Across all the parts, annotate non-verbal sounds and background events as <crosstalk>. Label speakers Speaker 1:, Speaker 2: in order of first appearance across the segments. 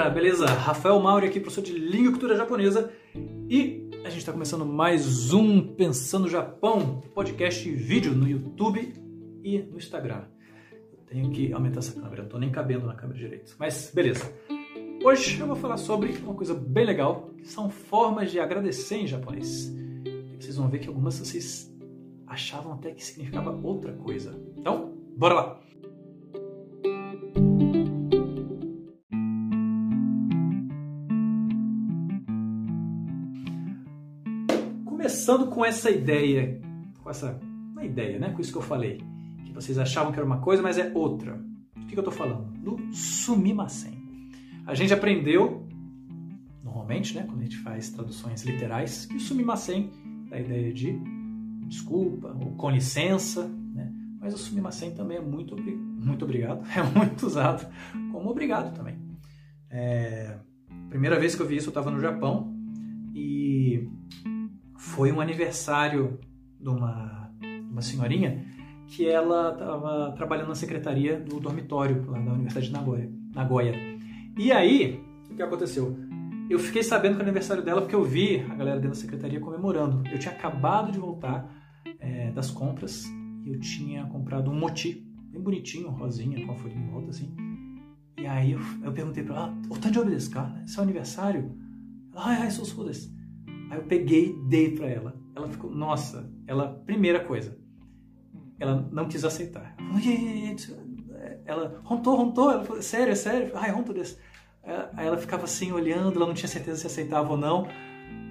Speaker 1: galera, beleza? Rafael Mauri aqui, professor de Língua e Cultura Japonesa e a gente está começando mais um Pensando Japão, podcast e vídeo no YouTube e no Instagram. Tenho que aumentar essa câmera, não estou nem cabendo na câmera direito, mas beleza. Hoje eu vou falar sobre uma coisa bem legal, que são formas de agradecer em japonês. Vocês vão ver que algumas vocês achavam até que significava outra coisa. Então, bora lá! Começando com essa ideia, com essa uma ideia, né? Com isso que eu falei, que vocês achavam que era uma coisa, mas é outra. Do que, eu estou falando? Do sumimasen. A gente aprendeu, normalmente, né, quando a gente faz traduções literais, que o sumimasen dá a ideia de desculpa ou com licença, né? Mas o sumimasen também é muito, muito obrigado, <laughs> é muito usado como obrigado também. É, primeira vez que eu vi isso, eu estava no Japão e foi um aniversário de uma, uma senhorinha que ela estava trabalhando na secretaria do dormitório lá da Universidade de Nagoya. Nagoya. E aí, o que aconteceu? Eu fiquei sabendo que era aniversário dela porque eu vi a galera dentro da secretaria comemorando. Eu tinha acabado de voltar é, das compras e eu tinha comprado um moti, bem bonitinho, rosinha, com a folhinha em volta assim. E aí eu, eu perguntei pra ela, o Tanjoubi desu ka? Esse é o aniversário? Ela, ai, ai, sou desse. Aí eu peguei e dei para ela. Ela ficou, nossa, ela, primeira coisa, ela não quis aceitar. Ela rontou, rontou, ela falou, sério, é sério? Ai, ronto desse. Aí ela ficava assim olhando, ela não tinha certeza se aceitava ou não,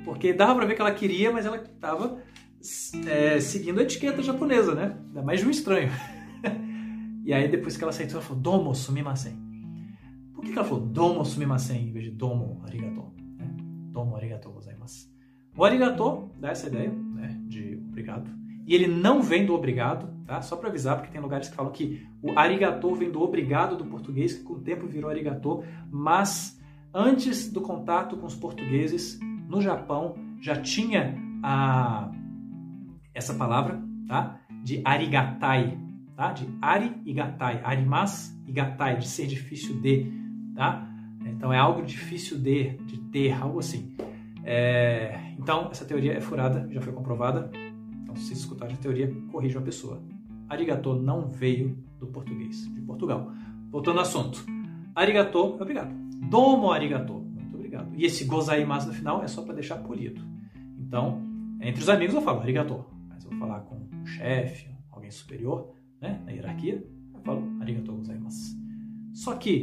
Speaker 1: porque dava para ver que ela queria, mas ela estava é, seguindo a etiqueta japonesa, né? Ainda mais de um estranho. <laughs> e aí depois que ela aceitou, ela falou, domo sumimasen. Por que, que ela falou domo sumimasen em vez de domo arigato? Né? Domo arigato gozaimasu. O arigato dá essa ideia né, de obrigado. E ele não vem do obrigado, tá? Só para avisar, porque tem lugares que falam que o arigato vem do obrigado do português, que com o tempo virou arigato, mas antes do contato com os portugueses, no Japão já tinha a, essa palavra, tá? De arigatai, tá? De ari e gatai, arimas e gatai, de ser difícil de, tá? Então é algo difícil de, de ter, algo assim. É, então, essa teoria é furada, já foi comprovada. Então, se vocês escutarem a teoria, corrijam a pessoa. Arigato não veio do português, de Portugal. Voltando ao assunto. Arigato é obrigado. Domo arigato. Muito obrigado. E esse gozaimasu no final é só para deixar polido. Então, entre os amigos eu falo arigato. Mas eu vou falar com um chefe, alguém superior, né, na hierarquia, eu falo arigato gozaimasu. Só que,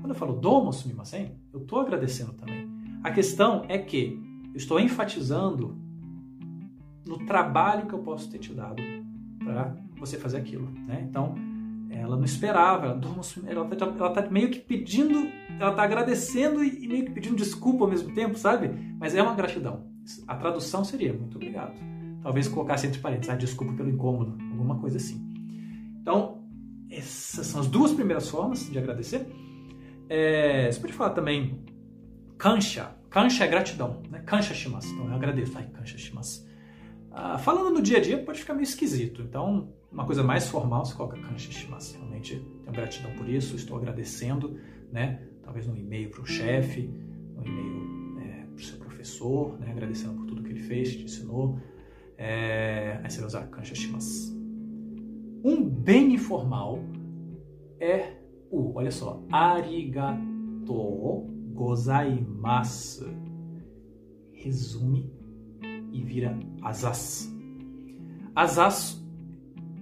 Speaker 1: quando eu falo domo sumimasen, eu estou agradecendo também. A questão é que eu estou enfatizando no trabalho que eu posso ter te dado para você fazer aquilo, né? Então, ela não esperava, ela está tá meio que pedindo, ela está agradecendo e meio que pedindo desculpa ao mesmo tempo, sabe? Mas é uma gratidão. A tradução seria muito obrigado. Talvez colocasse entre parênteses, ah, desculpa pelo incômodo, alguma coisa assim. Então, essas são as duas primeiras formas de agradecer. É, você pode falar também Kansha. Kansha é gratidão, né? Kansha shimasu. Então eu agradeço. Ai, kansha shimasu. Ah, falando no dia a dia pode ficar meio esquisito. Então, uma coisa mais formal, você coloca kansha shimasu. Realmente tenho gratidão por isso, estou agradecendo, né? Talvez no e-mail para o chefe, no e-mail é, para o seu professor, né? Agradecendo por tudo que ele fez, te ensinou. É... Aí você vai usar kansha shimasu. Um bem informal é o, olha só, arigato gozaimasu. Resume e vira asas. Asas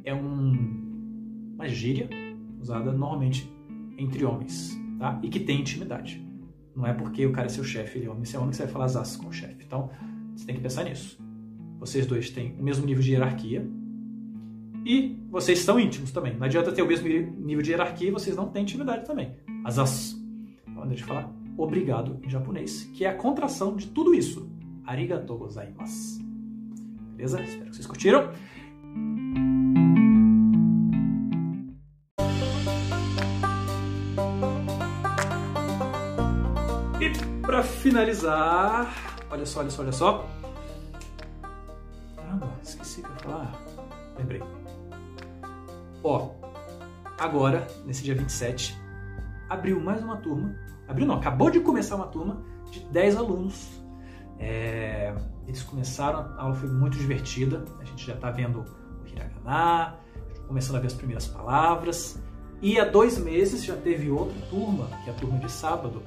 Speaker 1: é um, uma gíria usada normalmente entre homens, tá? E que tem intimidade. Não é porque o cara é seu chefe, ele é homem, você é homem que você vai falar asas com o chefe. Então, você tem que pensar nisso. Vocês dois têm o mesmo nível de hierarquia e vocês são íntimos também. Não adianta ter o mesmo nível de hierarquia e vocês não têm intimidade também. Asas. Então, deixa eu falar obrigado em japonês, que é a contração de tudo isso. Arigatou gozaimasu. Beleza? Espero que vocês curtiram. E para finalizar, olha só, olha só, olha só. Caramba, esqueci o que eu ia falar. Lembrei. Ó, agora, nesse dia 27, abriu mais uma turma abriu não, acabou de começar uma turma de 10 alunos. É, eles começaram, a aula foi muito divertida, a gente já está vendo o hiragana, começando a ver as primeiras palavras. E há dois meses já teve outra turma, que é a turma de sábado.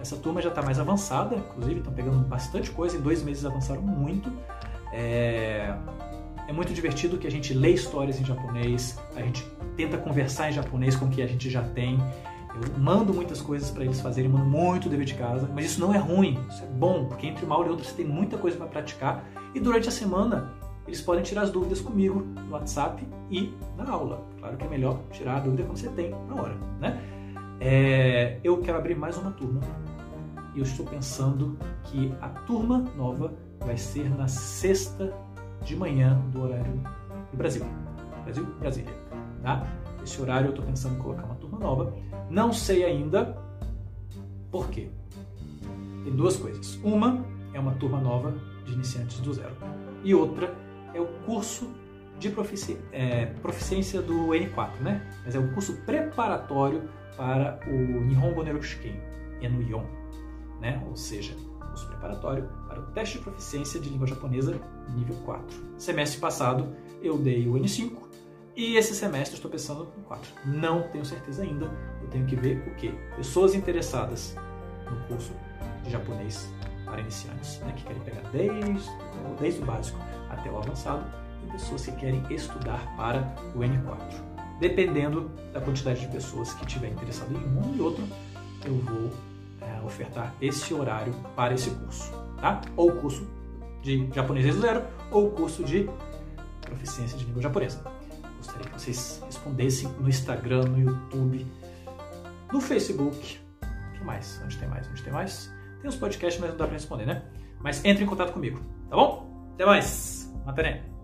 Speaker 1: Essa turma já está mais avançada, inclusive estão pegando bastante coisa, em dois meses avançaram muito. É, é muito divertido que a gente lê histórias em japonês, a gente tenta conversar em japonês com o que a gente já tem. Eu mando muitas coisas para eles fazerem, mando muito dever de casa, mas isso não é ruim, isso é bom, porque entre uma aula e outra você tem muita coisa para praticar e durante a semana eles podem tirar as dúvidas comigo no WhatsApp e na aula. Claro que é melhor tirar a dúvida quando você tem na hora, né? É, eu quero abrir mais uma turma e eu estou pensando que a turma nova vai ser na sexta de manhã do horário do Brasil. Brasil, Brasília. Tá? Esse horário eu estou pensando em colocar uma turma nova. Não sei ainda por quê. Tem duas coisas. Uma é uma turma nova de iniciantes do zero. E outra é o curso de profici é, proficiência do N4, né? Mas é o curso preparatório para o Nihongo Nerushiken, Enuyon, né? Ou seja, curso preparatório para o teste de proficiência de língua japonesa nível 4. Semestre passado eu dei o N5 e esse semestre estou pensando no 4. Não tenho certeza ainda, eu tenho que ver o que? Pessoas interessadas no curso de japonês para iniciantes, né, que querem pegar desde, desde o básico até o avançado, e pessoas que querem estudar para o N4. Dependendo da quantidade de pessoas que estiver interessado em um e outro, eu vou é, ofertar esse horário para esse curso, tá? Ou curso de japonês do zero, ou o curso de proficiência de língua japonesa. Gostaria que vocês respondessem no Instagram, no YouTube, no Facebook. O que mais? Onde tem mais? Onde tem mais? Tem os podcasts, mas não dá para responder, né? Mas entre em contato comigo, tá bom? Até mais! Mataré!